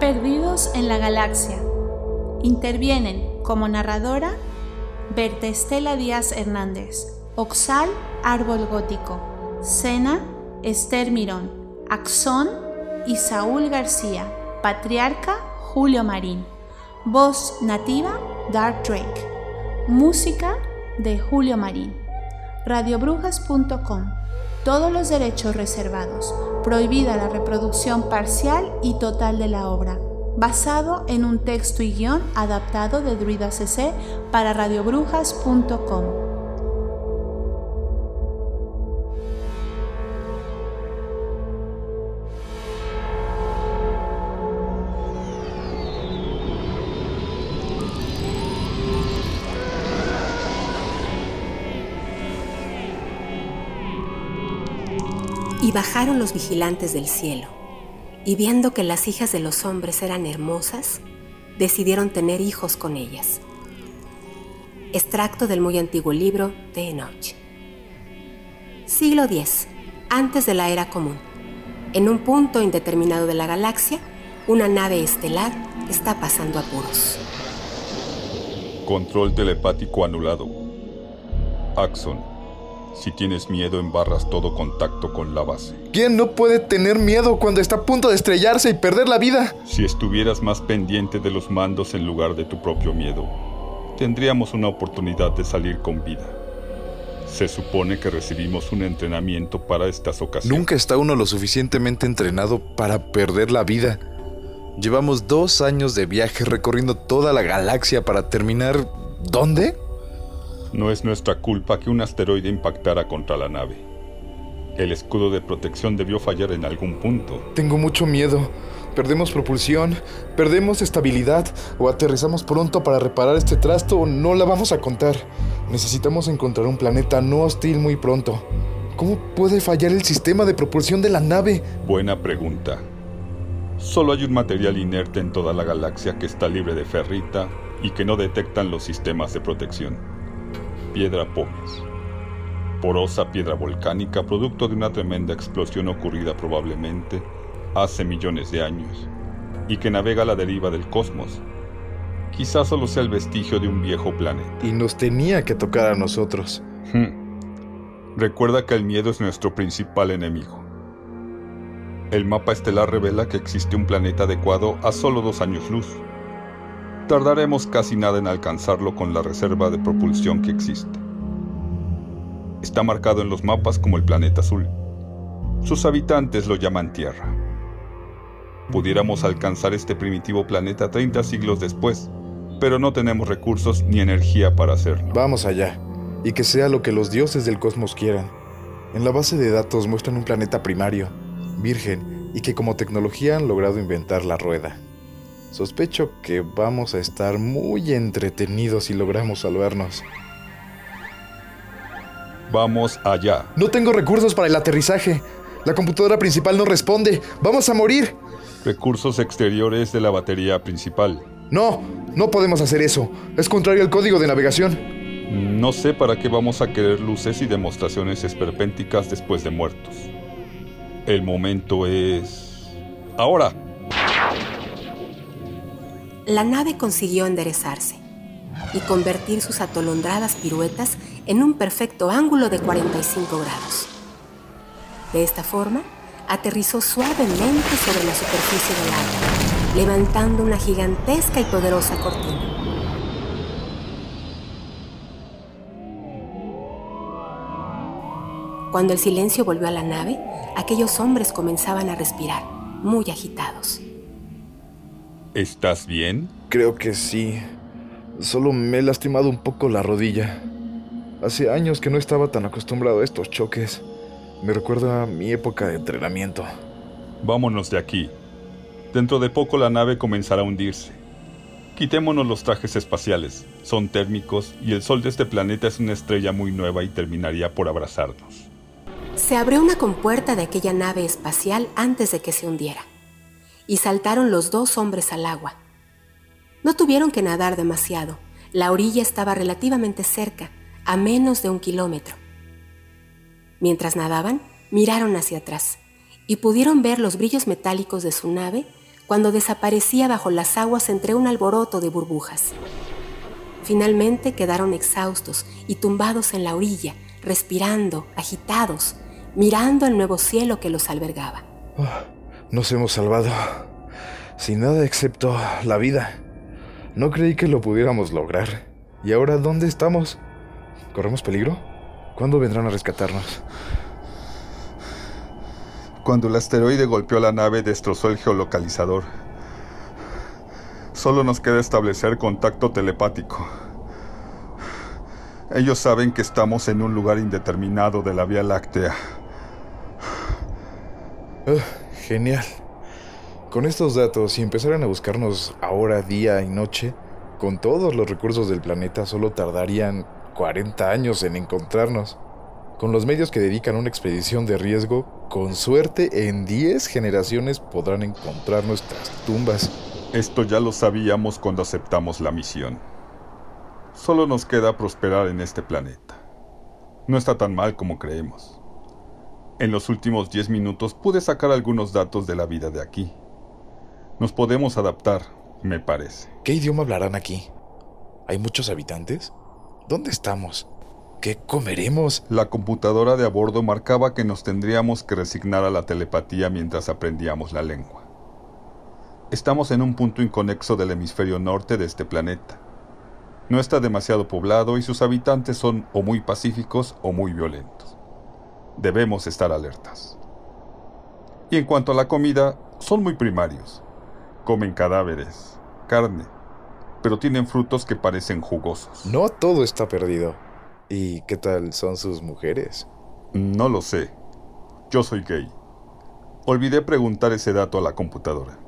Perdidos en la Galaxia. Intervienen como narradora Berta Estela Díaz Hernández, Oxal Árbol Gótico, Sena Esther Mirón, Axón y Saúl García, Patriarca Julio Marín, voz nativa Dark Drake, música de Julio Marín, radiobrujas.com. Todos los derechos reservados. Prohibida la reproducción parcial y total de la obra. Basado en un texto y guion adaptado de Druida CC para radiobrujas.com. Y bajaron los vigilantes del cielo, y viendo que las hijas de los hombres eran hermosas, decidieron tener hijos con ellas. Extracto del muy antiguo libro de Enoch. Siglo X, antes de la era común. En un punto indeterminado de la galaxia, una nave estelar está pasando apuros. Control telepático anulado. Axon, si tienes miedo, embarras todo contacto con la base. ¿Quién no puede tener miedo cuando está a punto de estrellarse y perder la vida? Si estuvieras más pendiente de los mandos en lugar de tu propio miedo, tendríamos una oportunidad de salir con vida. Se supone que recibimos un entrenamiento para estas ocasiones. Nunca está uno lo suficientemente entrenado para perder la vida. Llevamos dos años de viaje recorriendo toda la galaxia para terminar... ¿Dónde? No es nuestra culpa que un asteroide impactara contra la nave. El escudo de protección debió fallar en algún punto. Tengo mucho miedo. Perdemos propulsión, perdemos estabilidad o aterrizamos pronto para reparar este trasto o no la vamos a contar. Necesitamos encontrar un planeta no hostil muy pronto. ¿Cómo puede fallar el sistema de propulsión de la nave? Buena pregunta. Solo hay un material inerte en toda la galaxia que está libre de ferrita y que no detectan los sistemas de protección piedra pómez. Porosa piedra volcánica producto de una tremenda explosión ocurrida probablemente hace millones de años y que navega a la deriva del cosmos. Quizás solo sea el vestigio de un viejo planeta. Y nos tenía que tocar a nosotros. Hmm. Recuerda que el miedo es nuestro principal enemigo. El mapa estelar revela que existe un planeta adecuado a solo dos años luz tardaremos casi nada en alcanzarlo con la reserva de propulsión que existe. Está marcado en los mapas como el planeta azul. Sus habitantes lo llaman Tierra. Pudiéramos alcanzar este primitivo planeta 30 siglos después, pero no tenemos recursos ni energía para hacerlo. Vamos allá, y que sea lo que los dioses del cosmos quieran. En la base de datos muestran un planeta primario, virgen, y que como tecnología han logrado inventar la rueda. Sospecho que vamos a estar muy entretenidos si logramos salvarnos. Vamos allá. No tengo recursos para el aterrizaje. La computadora principal no responde. Vamos a morir. Recursos exteriores de la batería principal. No, no podemos hacer eso. Es contrario al código de navegación. No sé para qué vamos a querer luces y demostraciones esperpénticas después de muertos. El momento es... Ahora la nave consiguió enderezarse y convertir sus atolondradas piruetas en un perfecto ángulo de 45 grados. De esta forma, aterrizó suavemente sobre la superficie del agua, levantando una gigantesca y poderosa cortina. Cuando el silencio volvió a la nave, aquellos hombres comenzaban a respirar, muy agitados. ¿Estás bien? Creo que sí. Solo me he lastimado un poco la rodilla. Hace años que no estaba tan acostumbrado a estos choques. Me recuerda a mi época de entrenamiento. Vámonos de aquí. Dentro de poco la nave comenzará a hundirse. Quitémonos los trajes espaciales, son térmicos y el sol de este planeta es una estrella muy nueva y terminaría por abrazarnos. Se abrió una compuerta de aquella nave espacial antes de que se hundiera, y saltaron los dos hombres al agua. No tuvieron que nadar demasiado, la orilla estaba relativamente cerca, a menos de un kilómetro. Mientras nadaban, miraron hacia atrás y pudieron ver los brillos metálicos de su nave cuando desaparecía bajo las aguas entre un alboroto de burbujas. Finalmente quedaron exhaustos y tumbados en la orilla, respirando, agitados, mirando el nuevo cielo que los albergaba. Ah, nos hemos salvado, sin nada excepto la vida. No creí que lo pudiéramos lograr. ¿Y ahora dónde estamos? ¿Corremos peligro? ¿Cuándo vendrán a rescatarnos? Cuando el asteroide golpeó la nave destrozó el geolocalizador. Solo nos queda establecer contacto telepático. Ellos saben que estamos en un lugar indeterminado de la Vía Láctea. Ah, genial. Con estos datos, si empezaran a buscarnos ahora, día y noche, con todos los recursos del planeta solo tardarían 40 años en encontrarnos. Con los medios que dedican a una expedición de riesgo, con suerte en 10 generaciones podrán encontrar nuestras tumbas. Esto ya lo sabíamos cuando aceptamos la misión. Solo nos queda prosperar en este planeta. No está tan mal como creemos. En los últimos 10 minutos pude sacar algunos datos de la vida de aquí. Nos podemos adaptar, me parece. ¿Qué idioma hablarán aquí? ¿Hay muchos habitantes? ¿Dónde estamos? ¿Qué comeremos? La computadora de a bordo marcaba que nos tendríamos que resignar a la telepatía mientras aprendíamos la lengua. Estamos en un punto inconexo del hemisferio norte de este planeta. No está demasiado poblado y sus habitantes son o muy pacíficos o muy violentos. Debemos estar alertas. Y en cuanto a la comida, son muy primarios. Comen cadáveres, carne, pero tienen frutos que parecen jugosos. No todo está perdido. ¿Y qué tal son sus mujeres? No lo sé. Yo soy gay. Olvidé preguntar ese dato a la computadora.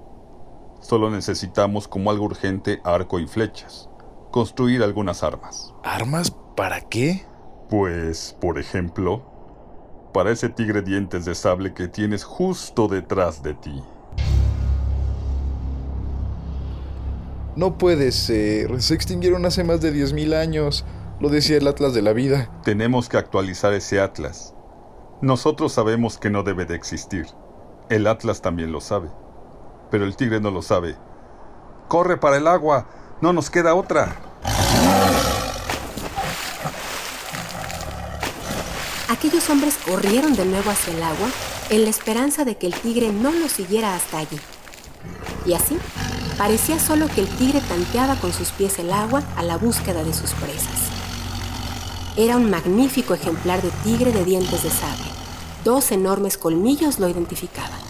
Solo necesitamos como algo urgente arco y flechas. Construir algunas armas. ¿Armas para qué? Pues, por ejemplo, para ese tigre dientes de sable que tienes justo detrás de ti. No puede ser. Se extinguieron hace más de 10.000 años. Lo decía el Atlas de la Vida. Tenemos que actualizar ese Atlas. Nosotros sabemos que no debe de existir. El Atlas también lo sabe. Pero el tigre no lo sabe. ¡Corre para el agua! ¡No nos queda otra! Hombres corrieron de nuevo hacia el agua en la esperanza de que el tigre no los siguiera hasta allí. Y así, parecía solo que el tigre tanteaba con sus pies el agua a la búsqueda de sus presas. Era un magnífico ejemplar de tigre de dientes de sable. Dos enormes colmillos lo identificaban.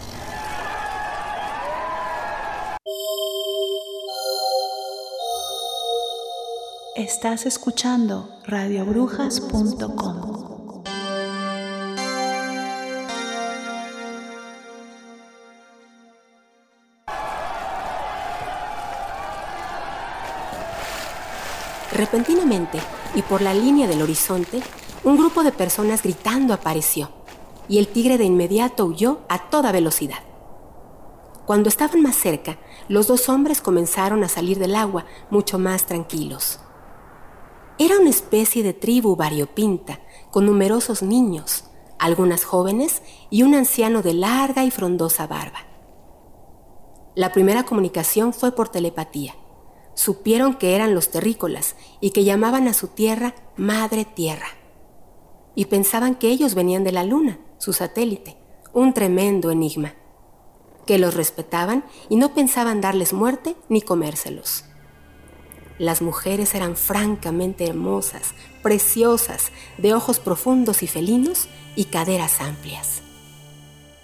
Estás escuchando radiobrujas.com. Repentinamente, y por la línea del horizonte, un grupo de personas gritando apareció, y el tigre de inmediato huyó a toda velocidad. Cuando estaban más cerca, los dos hombres comenzaron a salir del agua mucho más tranquilos. Era una especie de tribu variopinta, con numerosos niños, algunas jóvenes y un anciano de larga y frondosa barba. La primera comunicación fue por telepatía supieron que eran los terrícolas y que llamaban a su tierra Madre Tierra. Y pensaban que ellos venían de la Luna, su satélite, un tremendo enigma. Que los respetaban y no pensaban darles muerte ni comérselos. Las mujeres eran francamente hermosas, preciosas, de ojos profundos y felinos y caderas amplias.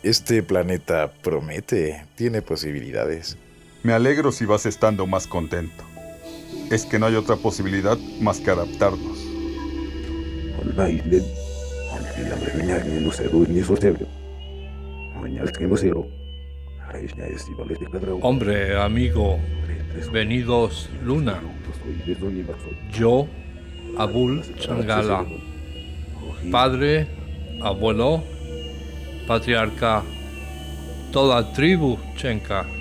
Este planeta promete, tiene posibilidades. Me alegro si vas estando más contento. Es que no hay otra posibilidad más que adaptarnos. Hombre, amigo, venidos Luna. Yo, Abul Changala, padre, abuelo, patriarca, toda tribu Chenka.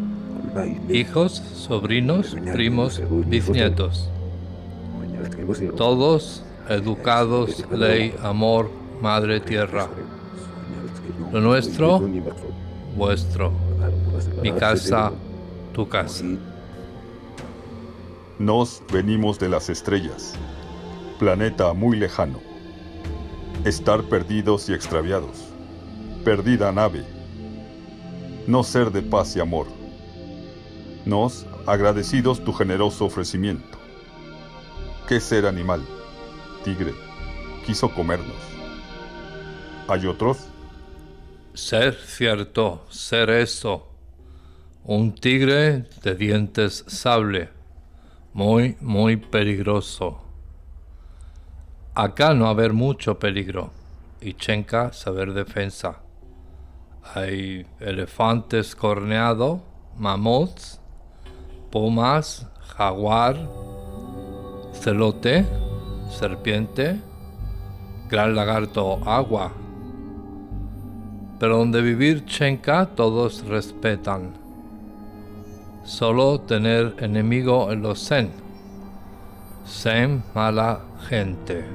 hijos, sobrinos, primos, bisnietos. Todos educados, ley, amor, madre tierra. Lo nuestro, vuestro. Mi casa, tu casa. Nos venimos de las estrellas, planeta muy lejano. Estar perdidos y extraviados. Perdida nave. No ser de paz y amor. Nos agradecidos tu generoso ofrecimiento. ¿Qué ser animal? Tigre. Quiso comernos. ¿Hay otros? Ser cierto, ser eso. Un tigre de dientes sable. Muy, muy peligroso. Acá no haber mucho peligro. Y Chenka saber defensa. Hay elefantes corneados, mamuts, pumas, jaguar, celote, serpiente, gran lagarto agua. Pero donde vivir Chenka todos respetan. Solo tener enemigo en los Zen. Zen mala gente.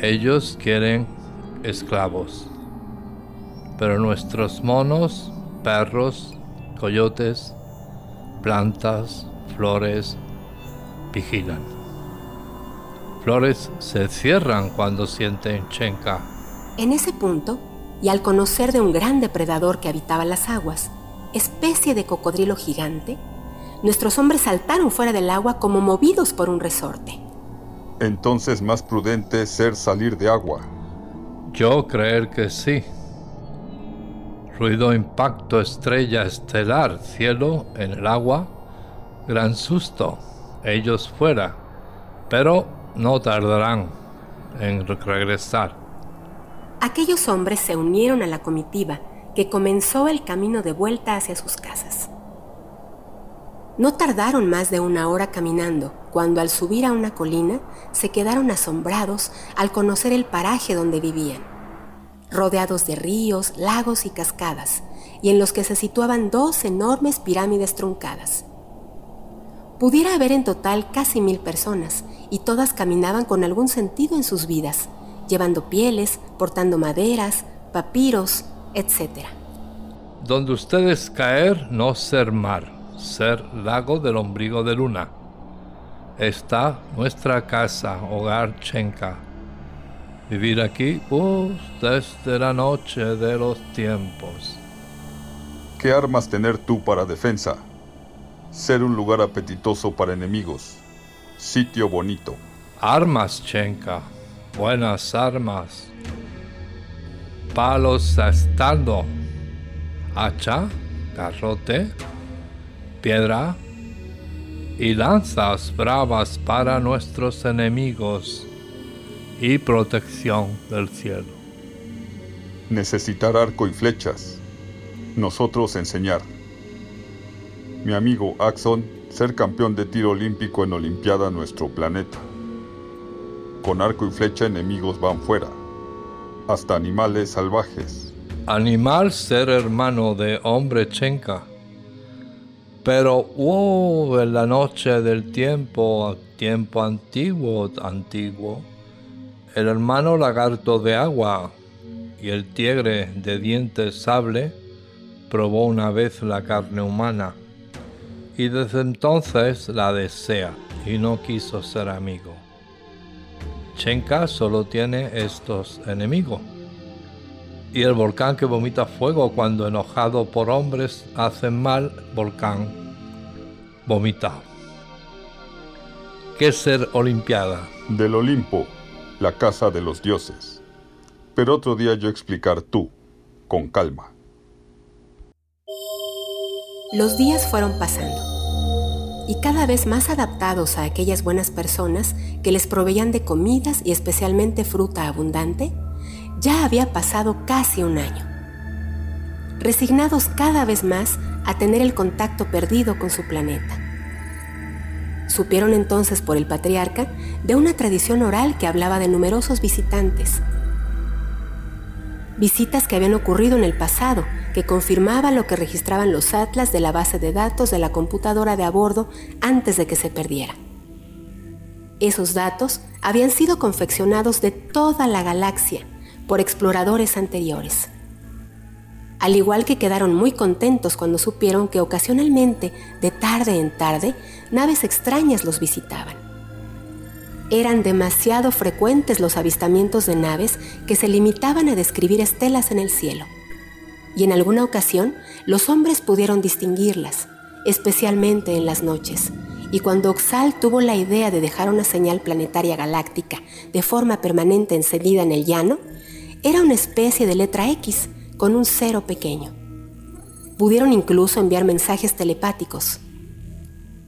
Ellos quieren esclavos. Pero nuestros monos, perros, coyotes, plantas, flores, vigilan. Flores se cierran cuando sienten chenca. En ese punto, y al conocer de un gran depredador que habitaba las aguas, especie de cocodrilo gigante, nuestros hombres saltaron fuera del agua como movidos por un resorte. Entonces más prudente ser salir de agua. Yo creer que sí. Ruido, impacto, estrella, estelar, cielo, en el agua, gran susto, ellos fuera, pero no tardarán en regresar. Aquellos hombres se unieron a la comitiva que comenzó el camino de vuelta hacia sus casas. No tardaron más de una hora caminando cuando al subir a una colina se quedaron asombrados al conocer el paraje donde vivían, rodeados de ríos, lagos y cascadas, y en los que se situaban dos enormes pirámides truncadas. Pudiera haber en total casi mil personas, y todas caminaban con algún sentido en sus vidas, llevando pieles, portando maderas, papiros, etc. Donde ustedes caer, no ser mar, ser lago del ombligo de luna. Está nuestra casa, hogar Chenka. Vivir aquí, uh, desde la noche de los tiempos. ¿Qué armas tener tú para defensa? Ser un lugar apetitoso para enemigos. Sitio bonito. Armas, Chenka. Buenas armas. Palos estando. Hacha, garrote, piedra y lanzas bravas para nuestros enemigos y protección del cielo. Necesitar arco y flechas. Nosotros enseñar. Mi amigo Axon ser campeón de tiro olímpico en Olimpiada nuestro planeta. Con arco y flecha enemigos van fuera, hasta animales salvajes. Animal ser hermano de hombre chenca. Pero, wow, en la noche del tiempo, tiempo antiguo, antiguo, el hermano lagarto de agua y el tigre de dientes sable probó una vez la carne humana y desde entonces la desea y no quiso ser amigo. Chenka solo tiene estos enemigos. Y el volcán que vomita fuego cuando enojado por hombres hace mal, volcán vomita. ¿Qué ser Olimpiada? Del Olimpo, la casa de los dioses. Pero otro día yo explicar tú, con calma. Los días fueron pasando y cada vez más adaptados a aquellas buenas personas que les proveían de comidas y especialmente fruta abundante, ya había pasado casi un año. Resignados cada vez más a tener el contacto perdido con su planeta. Supieron entonces por el patriarca de una tradición oral que hablaba de numerosos visitantes. Visitas que habían ocurrido en el pasado que confirmaba lo que registraban los atlas de la base de datos de la computadora de a bordo antes de que se perdiera. Esos datos habían sido confeccionados de toda la galaxia por exploradores anteriores. Al igual que quedaron muy contentos cuando supieron que ocasionalmente, de tarde en tarde, naves extrañas los visitaban. Eran demasiado frecuentes los avistamientos de naves que se limitaban a describir estelas en el cielo y en alguna ocasión los hombres pudieron distinguirlas, especialmente en las noches. Y cuando Oxal tuvo la idea de dejar una señal planetaria galáctica de forma permanente encendida en el llano, era una especie de letra X con un cero pequeño. Pudieron incluso enviar mensajes telepáticos.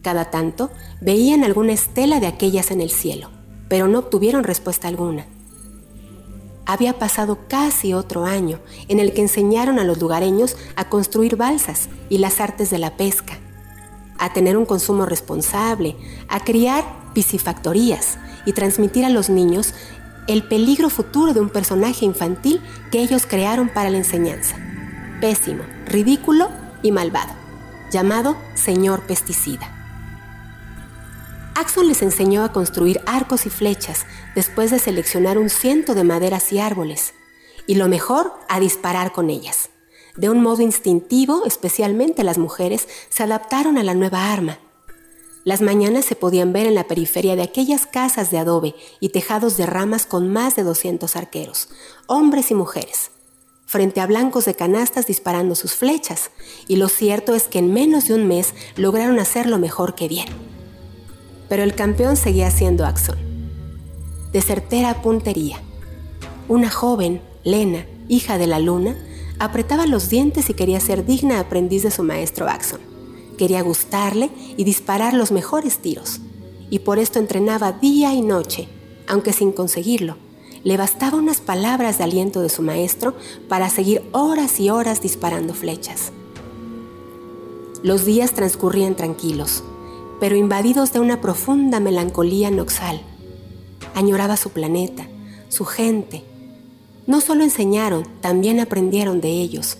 Cada tanto veían alguna estela de aquellas en el cielo, pero no obtuvieron respuesta alguna. Había pasado casi otro año en el que enseñaron a los lugareños a construir balsas y las artes de la pesca, a tener un consumo responsable, a criar piscifactorías y transmitir a los niños el peligro futuro de un personaje infantil que ellos crearon para la enseñanza. Pésimo, ridículo y malvado, llamado Señor Pesticida. Axon les enseñó a construir arcos y flechas después de seleccionar un ciento de maderas y árboles, y lo mejor, a disparar con ellas. De un modo instintivo, especialmente las mujeres, se adaptaron a la nueva arma. Las mañanas se podían ver en la periferia de aquellas casas de adobe y tejados de ramas con más de 200 arqueros, hombres y mujeres, frente a blancos de canastas disparando sus flechas, y lo cierto es que en menos de un mes lograron hacerlo mejor que bien pero el campeón seguía siendo Axon. De certera puntería. Una joven, Lena, hija de la luna, apretaba los dientes y quería ser digna aprendiz de su maestro Axon. Quería gustarle y disparar los mejores tiros. Y por esto entrenaba día y noche, aunque sin conseguirlo. Le bastaba unas palabras de aliento de su maestro para seguir horas y horas disparando flechas. Los días transcurrían tranquilos pero invadidos de una profunda melancolía noxal. Añoraba su planeta, su gente. No solo enseñaron, también aprendieron de ellos.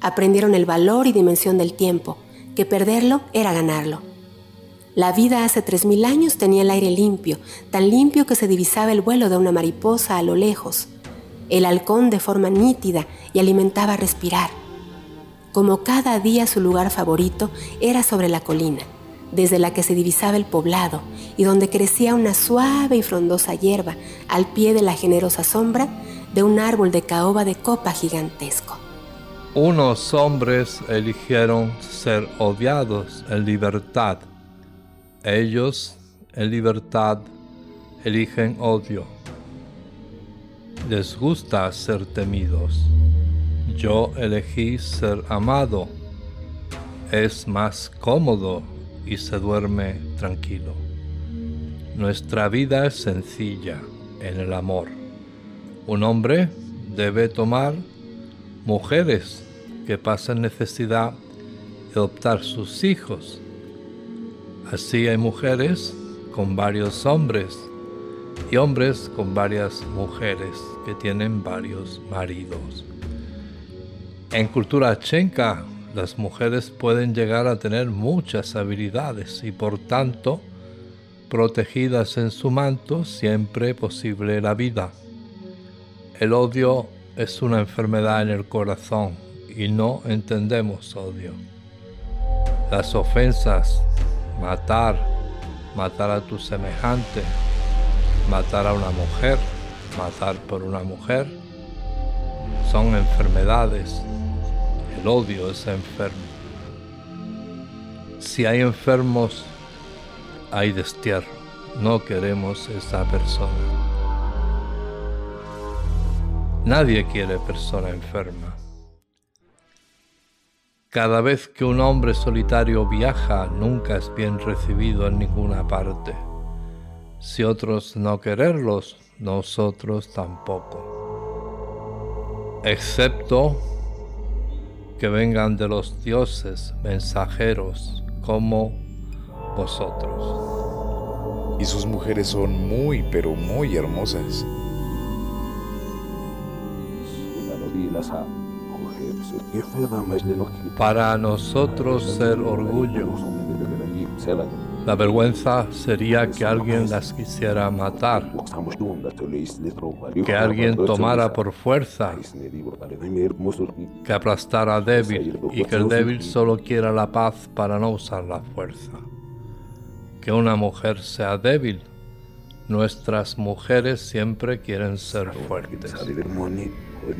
Aprendieron el valor y dimensión del tiempo, que perderlo era ganarlo. La vida hace tres mil años tenía el aire limpio, tan limpio que se divisaba el vuelo de una mariposa a lo lejos, el halcón de forma nítida y alimentaba respirar. Como cada día su lugar favorito era sobre la colina desde la que se divisaba el poblado y donde crecía una suave y frondosa hierba al pie de la generosa sombra de un árbol de caoba de copa gigantesco. Unos hombres eligieron ser odiados en libertad. Ellos, en libertad, eligen odio. Les gusta ser temidos. Yo elegí ser amado. Es más cómodo y se duerme tranquilo. Nuestra vida es sencilla en el amor. Un hombre debe tomar mujeres que pasen necesidad de adoptar sus hijos. Así hay mujeres con varios hombres y hombres con varias mujeres que tienen varios maridos. En cultura chenca las mujeres pueden llegar a tener muchas habilidades y por tanto, protegidas en su manto, siempre posible la vida. El odio es una enfermedad en el corazón y no entendemos odio. Las ofensas, matar, matar a tu semejante, matar a una mujer, matar por una mujer, son enfermedades. El odio es enfermo. Si hay enfermos, hay destierro. No queremos esa persona. Nadie quiere persona enferma. Cada vez que un hombre solitario viaja, nunca es bien recibido en ninguna parte. Si otros no quererlos, nosotros tampoco. Excepto que vengan de los dioses mensajeros como vosotros. Y sus mujeres son muy, pero muy hermosas. Para nosotros ser orgullo. La vergüenza sería que alguien las quisiera matar, que alguien tomara por fuerza, que aplastara débil y que el débil solo quiera la paz para no usar la fuerza. Que una mujer sea débil. Nuestras mujeres siempre quieren ser fuertes.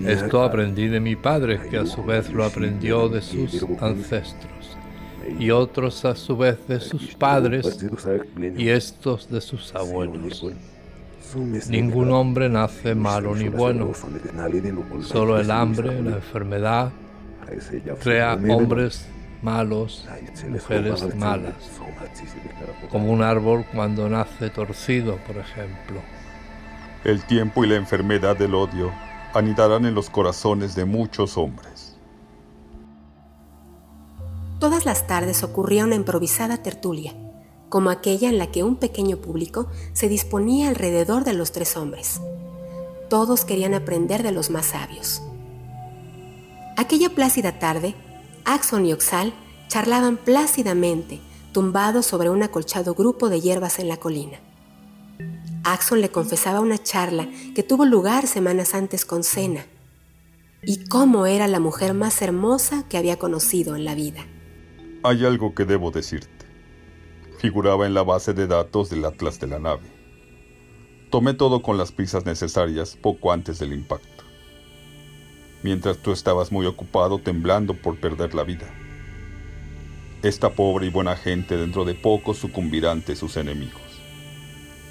Esto aprendí de mi padre, que a su vez lo aprendió de sus ancestros. Y otros a su vez de sus padres y estos de sus abuelos. Ningún hombre nace malo ni bueno. Solo el hambre, la enfermedad, crea hombres malos, mujeres malas, como un árbol cuando nace torcido, por ejemplo. El tiempo y la enfermedad del odio anidarán en los corazones de muchos hombres. Todas las tardes ocurría una improvisada tertulia, como aquella en la que un pequeño público se disponía alrededor de los tres hombres. Todos querían aprender de los más sabios. Aquella plácida tarde, Axon y Oxal charlaban plácidamente, tumbados sobre un acolchado grupo de hierbas en la colina. Axon le confesaba una charla que tuvo lugar semanas antes con Sena, y cómo era la mujer más hermosa que había conocido en la vida. Hay algo que debo decirte. Figuraba en la base de datos del atlas de la nave. Tomé todo con las prisas necesarias poco antes del impacto. Mientras tú estabas muy ocupado temblando por perder la vida. Esta pobre y buena gente dentro de poco sucumbirá ante sus enemigos.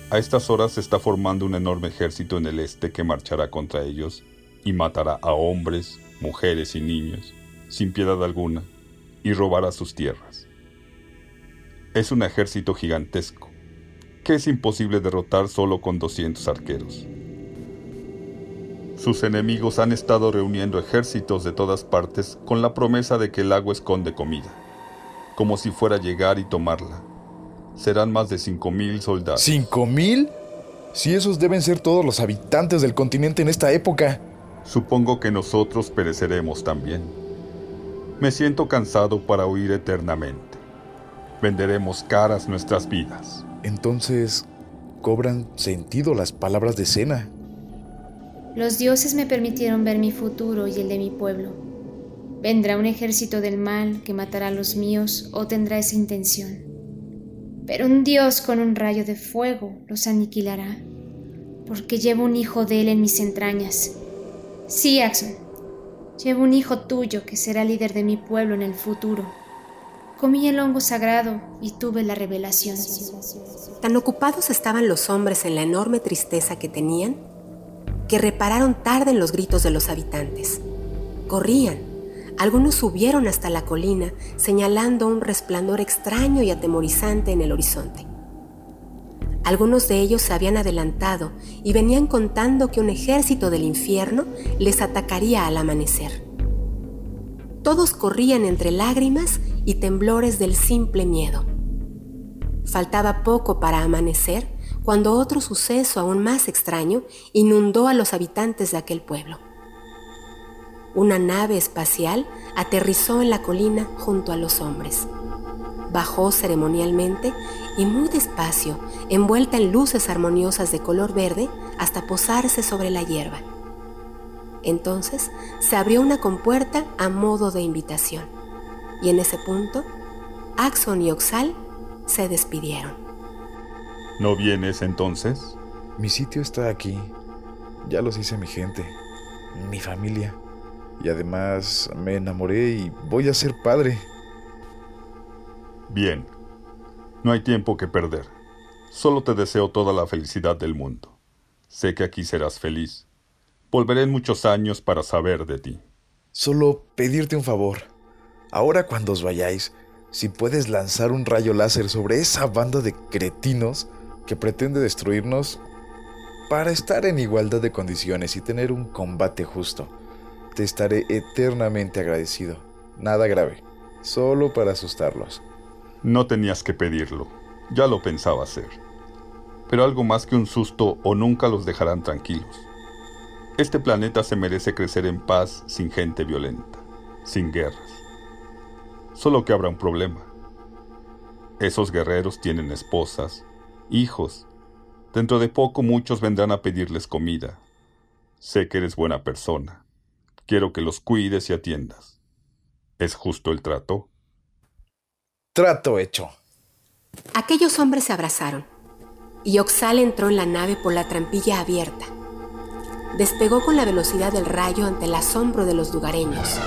A estas horas se está formando un enorme ejército en el este que marchará contra ellos y matará a hombres, mujeres y niños, sin piedad alguna, y robará sus tierras. Es un ejército gigantesco, que es imposible derrotar solo con 200 arqueros. Sus enemigos han estado reuniendo ejércitos de todas partes con la promesa de que el lago esconde comida, como si fuera a llegar y tomarla. Serán más de 5.000 soldados. ¿5.000? Si esos deben ser todos los habitantes del continente en esta época. Supongo que nosotros pereceremos también. Me siento cansado para huir eternamente. Venderemos caras nuestras vidas. Entonces, cobran sentido las palabras de Cena. Los dioses me permitieron ver mi futuro y el de mi pueblo. ¿Vendrá un ejército del mal que matará a los míos o tendrá esa intención? Pero un dios con un rayo de fuego los aniquilará, porque llevo un hijo de él en mis entrañas. Sí, Axon, Llevo un hijo tuyo que será líder de mi pueblo en el futuro. Comí el hongo sagrado y tuve la revelación. Tan ocupados estaban los hombres en la enorme tristeza que tenían que repararon tarde en los gritos de los habitantes. Corrían. Algunos subieron hasta la colina señalando un resplandor extraño y atemorizante en el horizonte. Algunos de ellos se habían adelantado y venían contando que un ejército del infierno les atacaría al amanecer. Todos corrían entre lágrimas y temblores del simple miedo. Faltaba poco para amanecer cuando otro suceso aún más extraño inundó a los habitantes de aquel pueblo. Una nave espacial aterrizó en la colina junto a los hombres. Bajó ceremonialmente y muy despacio, envuelta en luces armoniosas de color verde, hasta posarse sobre la hierba. Entonces se abrió una compuerta a modo de invitación, y en ese punto, Axon y Oxal se despidieron. ¿No vienes entonces? Mi sitio está aquí. Ya los hice mi gente, mi familia. Y además me enamoré y voy a ser padre. Bien. No hay tiempo que perder. Solo te deseo toda la felicidad del mundo. Sé que aquí serás feliz. Volveré en muchos años para saber de ti. Solo pedirte un favor. Ahora cuando os vayáis, si puedes lanzar un rayo láser sobre esa banda de cretinos que pretende destruirnos para estar en igualdad de condiciones y tener un combate justo, te estaré eternamente agradecido. Nada grave, solo para asustarlos. No tenías que pedirlo, ya lo pensaba hacer. Pero algo más que un susto o nunca los dejarán tranquilos. Este planeta se merece crecer en paz sin gente violenta, sin guerras. Solo que habrá un problema. Esos guerreros tienen esposas, hijos. Dentro de poco muchos vendrán a pedirles comida. Sé que eres buena persona. Quiero que los cuides y atiendas. ¿Es justo el trato? Trato hecho. Aquellos hombres se abrazaron y Oxal entró en la nave por la trampilla abierta. Despegó con la velocidad del rayo ante el asombro de los lugareños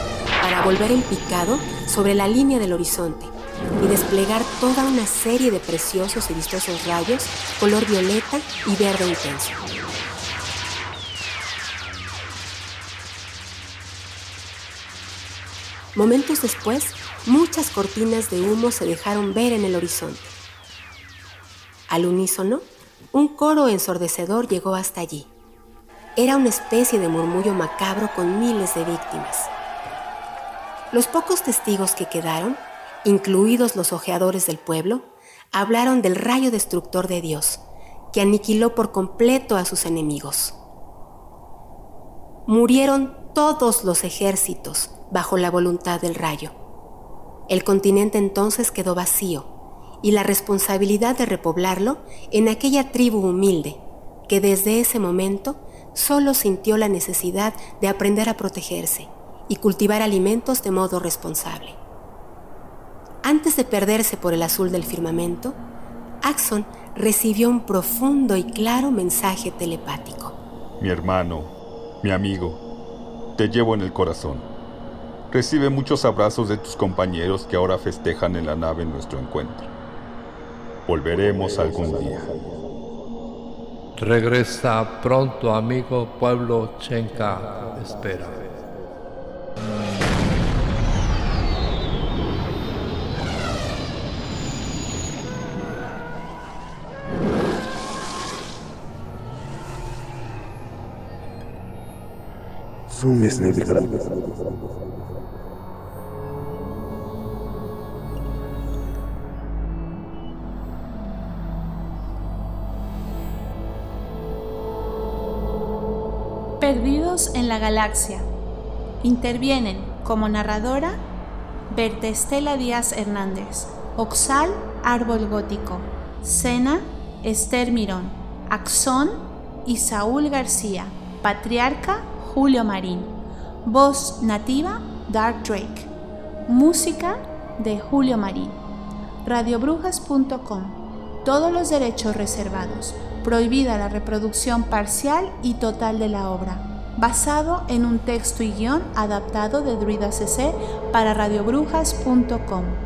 para volver en picado sobre la línea del horizonte y desplegar toda una serie de preciosos y vistosos rayos color violeta y verde intenso. Momentos después, muchas cortinas de humo se dejaron ver en el horizonte. Al unísono, un coro ensordecedor llegó hasta allí. Era una especie de murmullo macabro con miles de víctimas. Los pocos testigos que quedaron, incluidos los ojeadores del pueblo, hablaron del rayo destructor de Dios, que aniquiló por completo a sus enemigos. Murieron todos los ejércitos bajo la voluntad del rayo. El continente entonces quedó vacío y la responsabilidad de repoblarlo en aquella tribu humilde que desde ese momento solo sintió la necesidad de aprender a protegerse y cultivar alimentos de modo responsable. Antes de perderse por el azul del firmamento, Axon recibió un profundo y claro mensaje telepático. Mi hermano, mi amigo, te llevo en el corazón. Recibe muchos abrazos de tus compañeros que ahora festejan en la nave nuestro encuentro. Volveremos algún día. Regresa pronto, amigo pueblo Chenka. Espera. Perdidos en la Galaxia. Intervienen como narradora Berta Estela Díaz Hernández, Oxal Árbol Gótico, Sena Esther Mirón, Axón y Saúl García, Patriarca Julio Marín, voz nativa Dark Drake, música de Julio Marín, radiobrujas.com, todos los derechos reservados, prohibida la reproducción parcial y total de la obra, basado en un texto y guion adaptado de Druida CC para radiobrujas.com.